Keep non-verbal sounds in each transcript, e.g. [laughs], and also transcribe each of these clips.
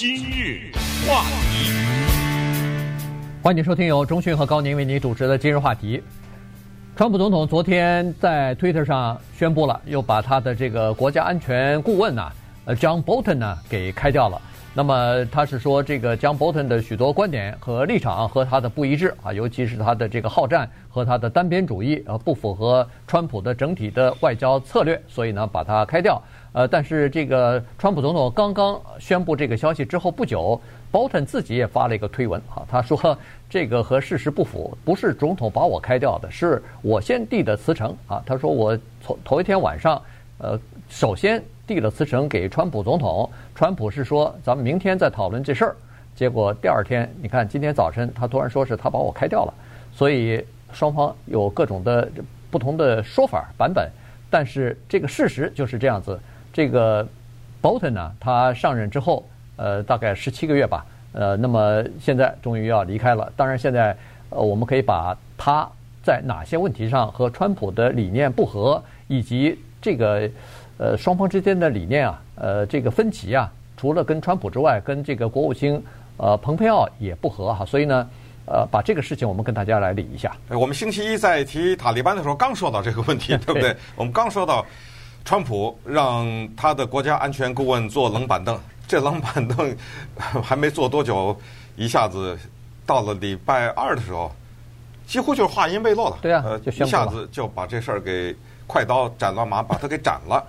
今日话题，欢迎收听由中讯和高宁为您主持的今日话题。川普总统昨天在推特上宣布了，又把他的这个国家安全顾问呐，呃，John Bolton 呢给开掉了。那么他是说，这个 John Bolton 的许多观点和立场和他的不一致啊，尤其是他的这个好战和他的单边主义，呃，不符合川普的整体的外交策略，所以呢，把他开掉。呃，但是这个川普总统刚刚宣布这个消息之后不久，Bolton 自己也发了一个推文啊，他说这个和事实不符，不是总统把我开掉的，是我先递的辞呈啊。他说我从头一天晚上，呃，首先。递了辞呈给川普总统，川普是说咱们明天再讨论这事儿。结果第二天，你看今天早晨他突然说是他把我开掉了，所以双方有各种的不同的说法版本。但是这个事实就是这样子。这个 Bolton 呢，他上任之后，呃，大概十七个月吧，呃，那么现在终于要离开了。当然，现在呃，我们可以把他在哪些问题上和川普的理念不合，以及这个。呃，双方之间的理念啊，呃，这个分歧啊，除了跟川普之外，跟这个国务卿呃蓬佩奥也不合哈，所以呢，呃，把这个事情我们跟大家来理一下。我们星期一在提塔利班的时候，刚说到这个问题，[laughs] 对不对？我们刚说到，川普让他的国家安全顾问坐冷板凳，[laughs] 这冷板凳还没坐多久，一下子到了礼拜二的时候，几乎就是话音未落了。对啊，呃，一下子就把这事儿给快刀斩乱麻，把他给斩了。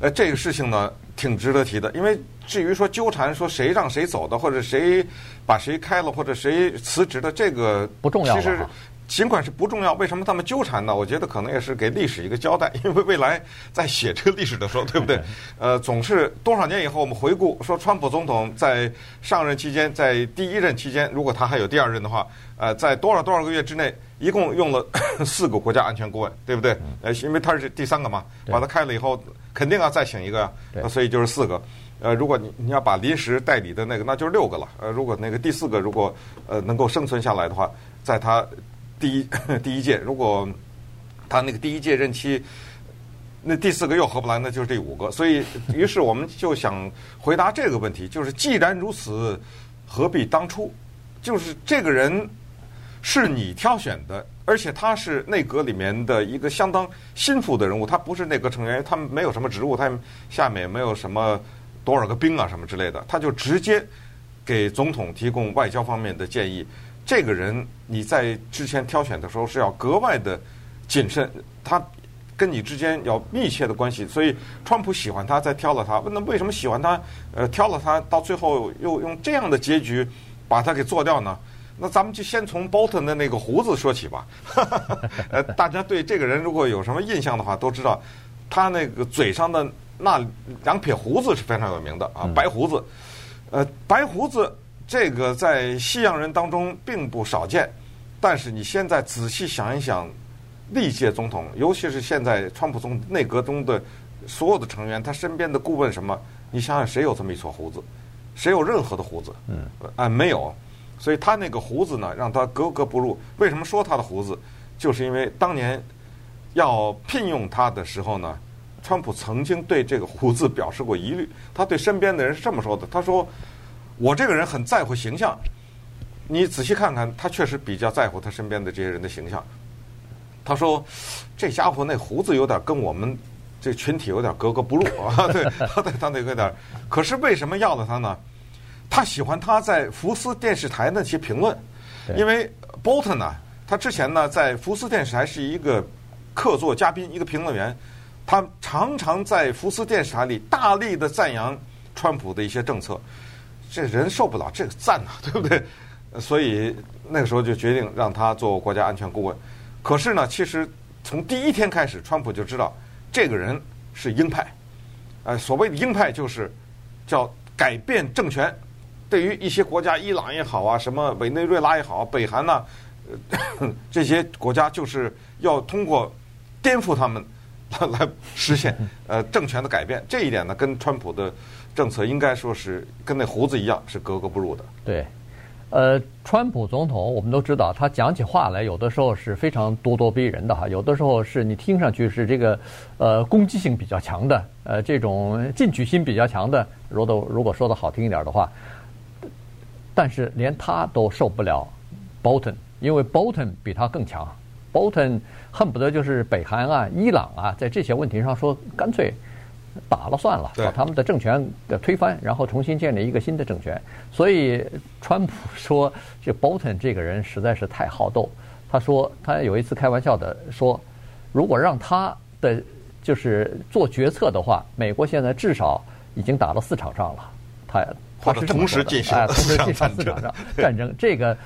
呃，这个事情呢，挺值得提的，因为至于说纠缠说谁让谁走的，或者谁把谁开了，或者谁辞职的，这个不重要。其实尽管是不重要，为什么他们纠缠呢？我觉得可能也是给历史一个交代，[laughs] 因为未来在写这个历史的时候，对不对？[laughs] 呃，总是多少年以后我们回顾说，川普总统在上任期间，在第一任期间，如果他还有第二任的话，呃，在多少多少个月之内，一共用了 [coughs] 四个国家安全顾问，对不对？呃，因为他是第三个嘛，把他开了以后。肯定要再请一个呀，那所以就是四个。呃，如果你你要把临时代理的那个，那就是六个了。呃，如果那个第四个如果呃能够生存下来的话，在他第一 [laughs] 第一届，如果他那个第一届任期，那第四个又合不来，那就是第五个。所以，于是我们就想回答这个问题，就是既然如此，何必当初？就是这个人是你挑选的。而且他是内阁里面的一个相当心腹的人物，他不是内阁成员，他们没有什么职务，他下面也没有什么多少个兵啊什么之类的，他就直接给总统提供外交方面的建议。这个人你在之前挑选的时候是要格外的谨慎，他跟你之间要密切的关系，所以川普喜欢他，再挑了他。问那为什么喜欢他？呃，挑了他，到最后又用这样的结局把他给做掉呢？那咱们就先从 Bolton 的那个胡子说起吧。呃，大家对这个人如果有什么印象的话，都知道他那个嘴上的那两撇胡子是非常有名的啊，白胡子。呃，白胡子这个在西洋人当中并不少见，但是你现在仔细想一想，历届总统，尤其是现在川普总内阁中的所有的成员，他身边的顾问什么，你想想谁有这么一撮胡子？谁有任何的胡子？嗯，啊，没有。所以他那个胡子呢，让他格格不入。为什么说他的胡子？就是因为当年要聘用他的时候呢，川普曾经对这个胡子表示过疑虑。他对身边的人是这么说的：“他说，我这个人很在乎形象。你仔细看看，他确实比较在乎他身边的这些人的形象。”他说：“这家伙那胡子有点跟我们这群体有点格格不入啊。[laughs] ”对，他对他那个有点。可是为什么要了他呢？他喜欢他在福斯电视台那些评论，因为 Bolton 呢，他之前呢在福斯电视台是一个客座嘉宾，一个评论员，他常常在福斯电视台里大力的赞扬川普的一些政策，这人受不了这个赞啊，对不对？所以那个时候就决定让他做国家安全顾问。可是呢，其实从第一天开始，川普就知道这个人是鹰派，呃，所谓的鹰派就是叫改变政权。对于一些国家，伊朗也好啊，什么委内瑞拉也好，北韩呐，呃，[laughs] 这些国家就是要通过颠覆他们 [laughs] 来实现呃政权的改变。这一点呢，跟川普的政策应该说是跟那胡子一样，是格格不入的。对，呃，川普总统我们都知道，他讲起话来有的时候是非常咄咄逼人的哈，有的时候是你听上去是这个呃攻击性比较强的，呃这种进取心比较强的。如果如果说的好听一点的话。但是连他都受不了 Bolton，因为 Bolton 比他更强，Bolton 恨不得就是北韩啊、伊朗啊，在这些问题上说干脆打了算了，把他们的政权给推翻，然后重新建立一个新的政权。所以川普 [laughs] 说这 Bolton 这个人实在是太好斗。他说他有一次开玩笑的说，如果让他的就是做决策的话，美国现在至少已经打了四场仗了。他。他是同时进行四场战争，这个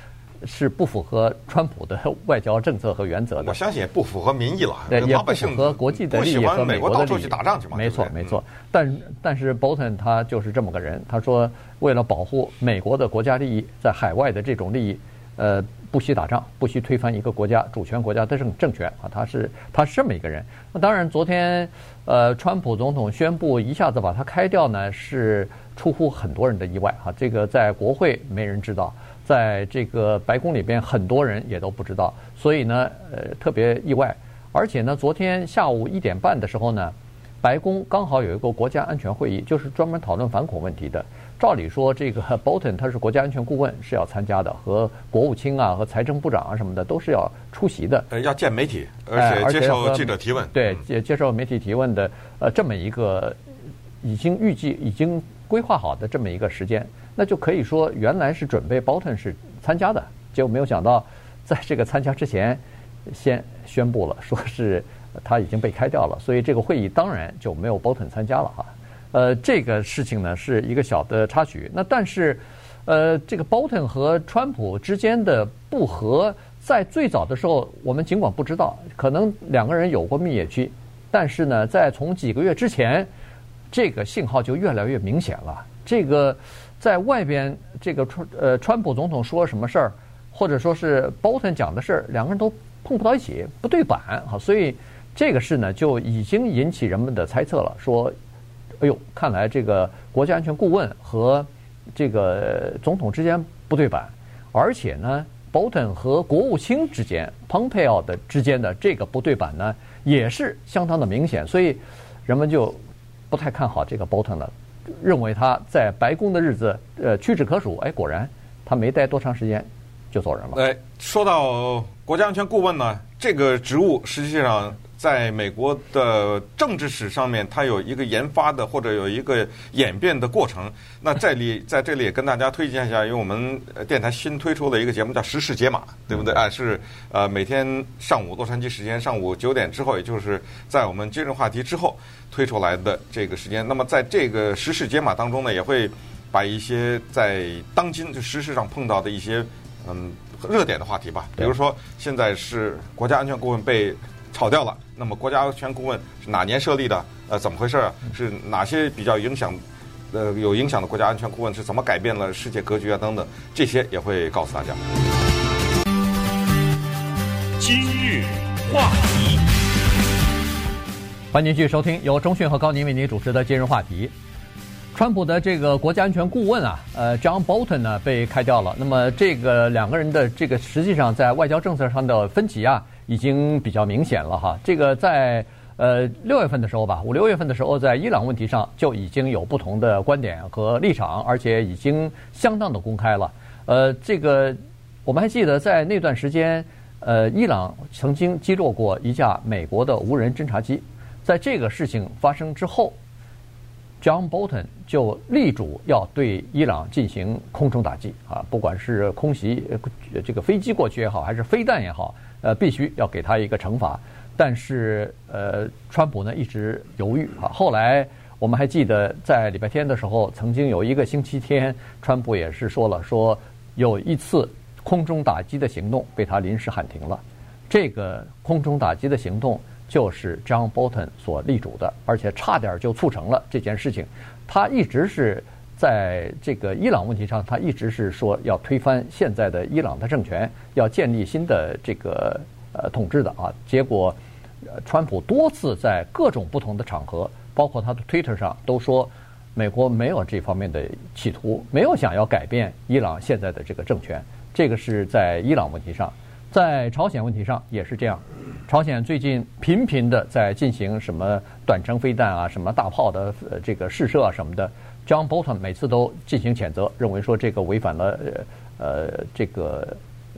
是不符合川普的 [laughs] 外交政策和原则的。我相信也不符合民意了，也不符合国际的利益和美国的利益。去打仗去嘛？没错，没错。但但是 Bolton 他就是这么个人，他说为了保护美国的国家利益，在海外的这种利益，呃，不惜打仗，不惜推翻一个国家主权国家的政政权啊，他是他是这么一个人。那当然，昨天呃，川普总统宣布一下子把他开掉呢，是。出乎很多人的意外哈，这个在国会没人知道，在这个白宫里边很多人也都不知道，所以呢，呃，特别意外。而且呢，昨天下午一点半的时候呢，白宫刚好有一个国家安全会议，就是专门讨论反恐问题的。照理说，这个 [laughs] Bolton 他是国家安全顾问，是要参加的，和国务卿啊、和财政部长啊什么的都是要出席的。呃，要见媒体，而且接受记者提问。对，接接受媒体提问的，呃，这么一个已经预计已经。规划好的这么一个时间，那就可以说原来是准备 Bolton 是参加的，结果没有想到，在这个参加之前，先宣布了说是他已经被开掉了，所以这个会议当然就没有 Bolton 参加了哈。呃，这个事情呢是一个小的插曲。那但是，呃，这个 Bolton 和川普之间的不和，在最早的时候我们尽管不知道，可能两个人有过蜜月期，但是呢，在从几个月之前。这个信号就越来越明显了。这个在外边，这个川呃川普总统说什么事儿，或者说是 Bolton 讲的事儿，两个人都碰不到一起，不对版哈。所以这个事呢，就已经引起人们的猜测了。说，哎呦，看来这个国家安全顾问和这个总统之间不对版，而且呢，Bolton 和国务卿之间，Pompeo 的之间的这个不对版呢，也是相当的明显。所以人们就。不太看好这个 Bolton 了，认为他在白宫的日子呃屈指可数。哎，果然他没待多长时间就走人了。哎，说到国家安全顾问呢，这个职务实际上。在美国的政治史上面，它有一个研发的或者有一个演变的过程。那这里 [laughs] 在这里也跟大家推荐一下，因为我们电台新推出的一个节目叫《时事解码》，对不对？啊，是呃每天上午洛杉矶时间上午九点之后，也就是在我们今日话题之后推出来的这个时间。那么在这个时事解码当中呢，也会把一些在当今就时事上碰到的一些嗯热点的话题吧，比如说现在是国家安全顾问被。炒掉了。那么国家安全顾问是哪年设立的？呃，怎么回事啊？是哪些比较影响，呃，有影响的国家安全顾问是怎么改变了世界格局啊？等等，这些也会告诉大家。今日话题，欢迎继续收听由中讯和高宁为您主持的今日话题。川普的这个国家安全顾问啊，呃，John Bolton 呢被开掉了。那么这个两个人的这个实际上在外交政策上的分歧啊。已经比较明显了哈，这个在呃六月份的时候吧，五六月份的时候，在伊朗问题上就已经有不同的观点和立场，而且已经相当的公开了。呃，这个我们还记得在那段时间，呃，伊朗曾经击落过一架美国的无人侦察机，在这个事情发生之后，John Bolton 就力主要对伊朗进行空中打击啊，不管是空袭这个飞机过去也好，还是飞弹也好。呃，必须要给他一个惩罚，但是呃，川普呢一直犹豫啊。后来我们还记得，在礼拜天的时候，曾经有一个星期天，川普也是说了，说有一次空中打击的行动被他临时喊停了。这个空中打击的行动就是 John Bolton 所力主的，而且差点就促成了这件事情。他一直是。在这个伊朗问题上，他一直是说要推翻现在的伊朗的政权，要建立新的这个呃统治的啊。结果，川普多次在各种不同的场合，包括他的 Twitter 上都说，美国没有这方面的企图，没有想要改变伊朗现在的这个政权。这个是在伊朗问题上，在朝鲜问题上也是这样。朝鲜最近频频的在进行什么短程飞弹啊、什么大炮的这个试射啊什么的。John Bolton 每次都进行谴责，认为说这个违反了呃这个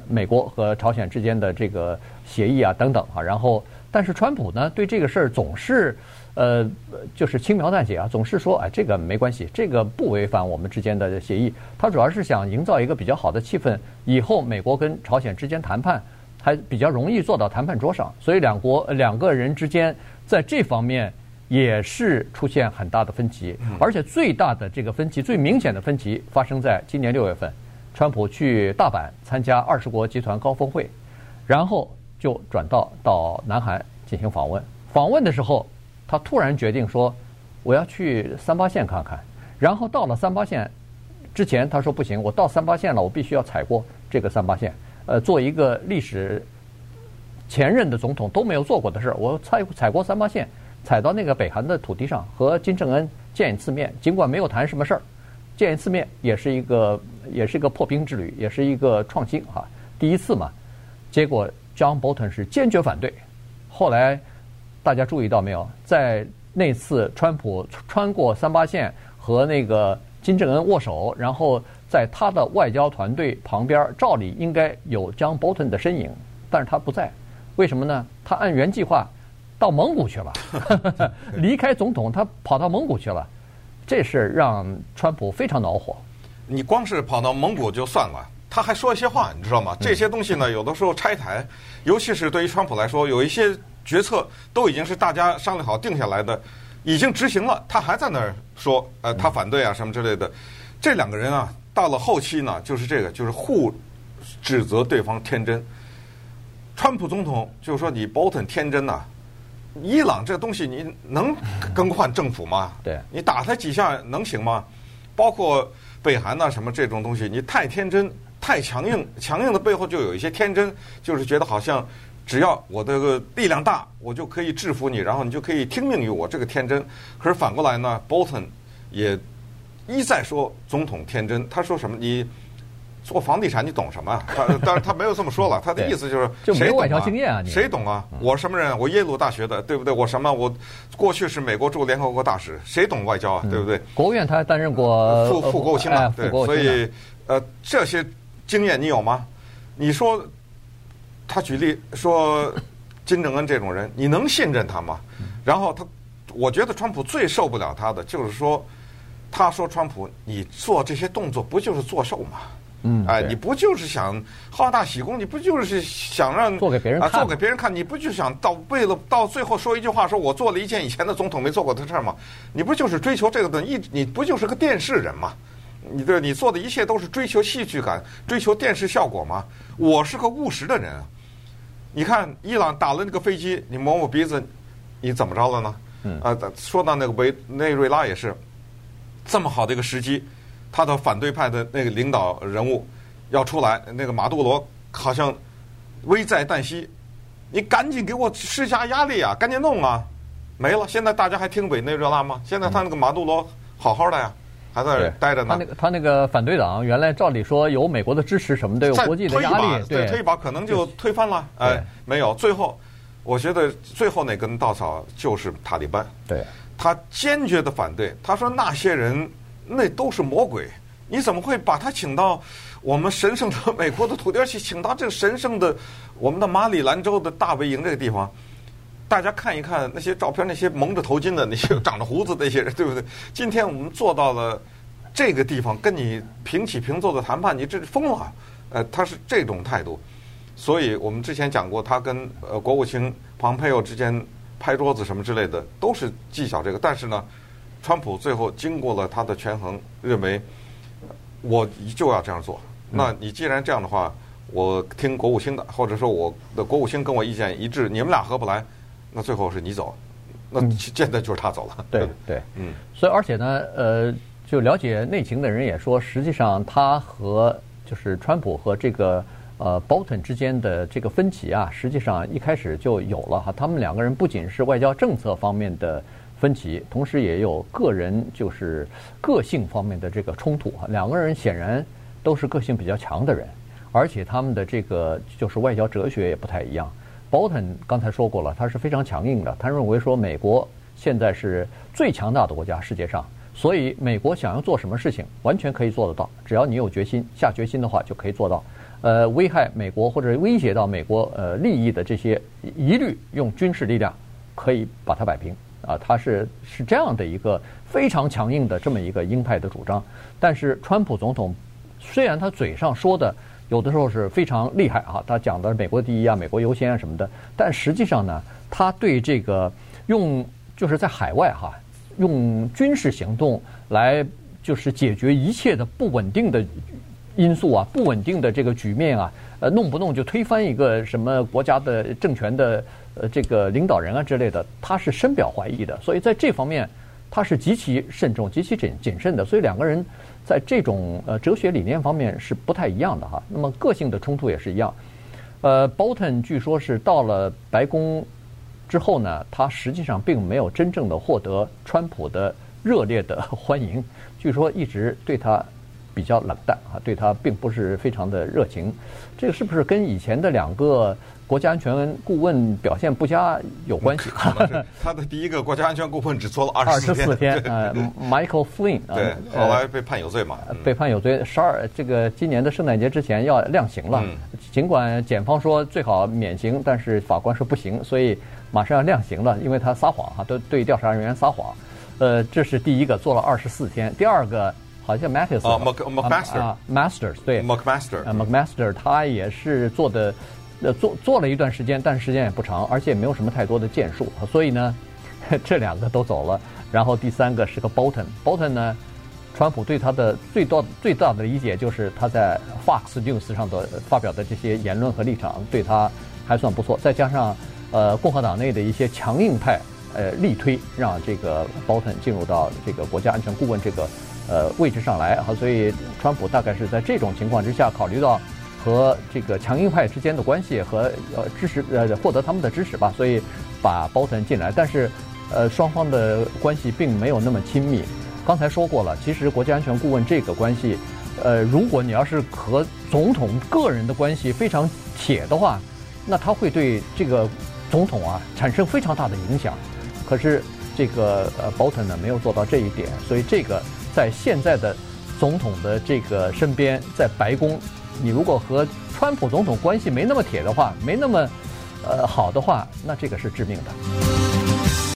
美国和朝鲜之间的这个协议啊等等啊。然后，但是川普呢对这个事儿总是呃就是轻描淡写啊，总是说哎这个没关系，这个不违反我们之间的协议。他主要是想营造一个比较好的气氛，以后美国跟朝鲜之间谈判还比较容易坐到谈判桌上。所以两国两个人之间在这方面。也是出现很大的分歧，而且最大的这个分歧、最明显的分歧发生在今年六月份，川普去大阪参加二十国集团高峰会，然后就转到到南韩进行访问。访问的时候，他突然决定说，我要去三八线看看。然后到了三八线之前，他说不行，我到三八线了，我必须要踩过这个三八线，呃，做一个历史前任的总统都没有做过的事儿，我踩踩过三八线。踩到那个北韩的土地上，和金正恩见一次面，尽管没有谈什么事儿，见一次面也是一个也是一个破冰之旅，也是一个创新哈，第一次嘛。结果 John Bolton 是坚决反对。后来大家注意到没有，在那次川普穿过三八线和那个金正恩握手，然后在他的外交团队旁边，照理应该有 John Bolton 的身影，但是他不在，为什么呢？他按原计划。到蒙古去了，[laughs] 离开总统，他跑到蒙古去了，这事让川普非常恼火。你光是跑到蒙古就算了，他还说一些话，你知道吗？这些东西呢，有的时候拆台，尤其是对于川普来说，有一些决策都已经是大家商量好定下来的，已经执行了，他还在那儿说，呃，他反对啊什么之类的。这两个人啊，到了后期呢，就是这个，就是互指责对方天真。川普总统就说你 Bolton 天真呐、伊朗这东西你能更换政府吗？对，你打他几下能行吗？包括北韩呐什么这种东西，你太天真、太强硬，强硬的背后就有一些天真，就是觉得好像只要我这个力量大，我就可以制服你，然后你就可以听命于我。这个天真，可是反过来呢，Bolton 也一再说总统天真。他说什么？你。做房地产你懂什么？他当然他没有这么说了，[laughs] 他的意思就是谁懂啊？谁懂啊？我什么人？我耶鲁大学的，对不对？我什么？我过去是美国驻联合国大使，谁懂外交啊？对不对？国务院他还担任过副副国务卿嘛？对，所以呃，这些经验你有吗？你说他举例说金正恩这种人，你能信任他吗？然后他，我觉得川普最受不了他的就是说，他说川普你做这些动作不就是作秀吗？嗯，哎，你不就是想好大喜功？你不就是想让做给别人看？做给别人看？你不就想到为了到最后说一句话，说我做了一件以前的总统没做过的事儿吗？你不就是追求这个的？一你不就是个电视人吗？你对，你做的一切都是追求戏剧感，追求电视效果吗？我是个务实的人。你看伊朗打了那个飞机，你摸摸鼻子，你怎么着了呢？嗯啊，说到那个委内瑞拉也是这么好的一个时机。他的反对派的那个领导人物要出来，那个马杜罗好像危在旦夕，你赶紧给我施加压力啊，赶紧弄啊！没了，现在大家还听委内瑞拉吗？现在他那个马杜罗好好的呀，还在那待着呢。他那个他那个反对党原来照理说有美国的支持什么的，有国际的压力，对，推一把可能就推翻了。哎，没有，最后我觉得最后那根稻草就是塔利班。对，他坚决的反对，他说那些人。那都是魔鬼！你怎么会把他请到我们神圣的美国的土地，而且请到这个神圣的我们的马里兰州的大本营这个地方？大家看一看那些照片，那些蒙着头巾的那些长着胡子的那些人，对不对？今天我们做到了这个地方，跟你平起平坐的谈判，你这是疯了！呃，他是这种态度，所以我们之前讲过，他跟呃国务卿蓬佩奥之间拍桌子什么之类的，都是技巧这个，但是呢。川普最后经过了他的权衡，认为我就要这样做。那你既然这样的话，我听国务卿的，或者说我的国务卿跟我意见一致，你们俩合不来，那最后是你走，那 [laughs] 现在就是他走了。对 [laughs] 对，嗯。所以而且呢，呃，就了解内情的人也说，实际上他和就是川普和这个呃 Bolton 之间的这个分歧啊，实际上一开始就有了哈。他们两个人不仅是外交政策方面的。分歧，同时也有个人就是个性方面的这个冲突。两个人显然都是个性比较强的人，而且他们的这个就是外交哲学也不太一样。Bolton 刚才说过了，他是非常强硬的，他认为说美国现在是最强大的国家，世界上所以美国想要做什么事情，完全可以做得到，只要你有决心，下决心的话就可以做到。呃，危害美国或者威胁到美国呃利益的这些，一律用军事力量可以把它摆平啊。他是是这样的一个非常强硬的这么一个鹰派的主张。但是川普总统虽然他嘴上说的有的时候是非常厉害啊，他讲的美国第一啊，美国优先啊什么的，但实际上呢，他对这个用就是在海外哈用军事行动来就是解决一切的不稳定的。因素啊，不稳定的这个局面啊，呃，弄不弄就推翻一个什么国家的政权的呃这个领导人啊之类的，他是深表怀疑的。所以在这方面，他是极其慎重、极其谨谨慎的。所以两个人在这种呃哲学理念方面是不太一样的哈。那么个性的冲突也是一样。呃，Bolton 据说是到了白宫之后呢，他实际上并没有真正的获得川普的热烈的欢迎，据说一直对他。比较冷淡啊，对他并不是非常的热情，这个是不是跟以前的两个国家安全顾问表现不佳有关系？他的第一个国家安全顾问只做了 [laughs] 二十四天，呃，Michael Flynn，对，后来被判有罪嘛，被判有罪，十二这个今年的圣诞节之前要量刑了，尽管检方说最好免刑，但是法官说不行，所以马上要量刑了，因为他撒谎哈，都对调查人员撒谎，呃，这是第一个做了二十四天，第二个。好像 Mattis 啊，McMaster 啊，Masters 对，McMaster 啊，McMaster 他也是做的，呃，做做了一段时间，但是时间也不长，而且也没有什么太多的建树，所以呢，[laughs] 这两个都走了。然后第三个是个 Bolton，Bolton 呢，川普对他的最多最大的理解就是他在 Fox News 上的发表的这些言论和立场对他还算不错，再加上呃共和党内的一些强硬派呃力推，让这个 Bolton 进入到这个国家安全顾问这个。呃，位置上来啊，所以川普大概是在这种情况之下，考虑到和这个强硬派之间的关系和呃支持呃获得他们的支持吧，所以把鲍特进来。但是呃双方的关系并没有那么亲密。刚才说过了，其实国家安全顾问这个关系，呃，如果你要是和总统个人的关系非常铁的话，那他会对这个总统啊产生非常大的影响。可是这个呃鲍特呢没有做到这一点，所以这个。在现在的总统的这个身边，在白宫，你如果和川普总统关系没那么铁的话，没那么呃好的话，那这个是致命的。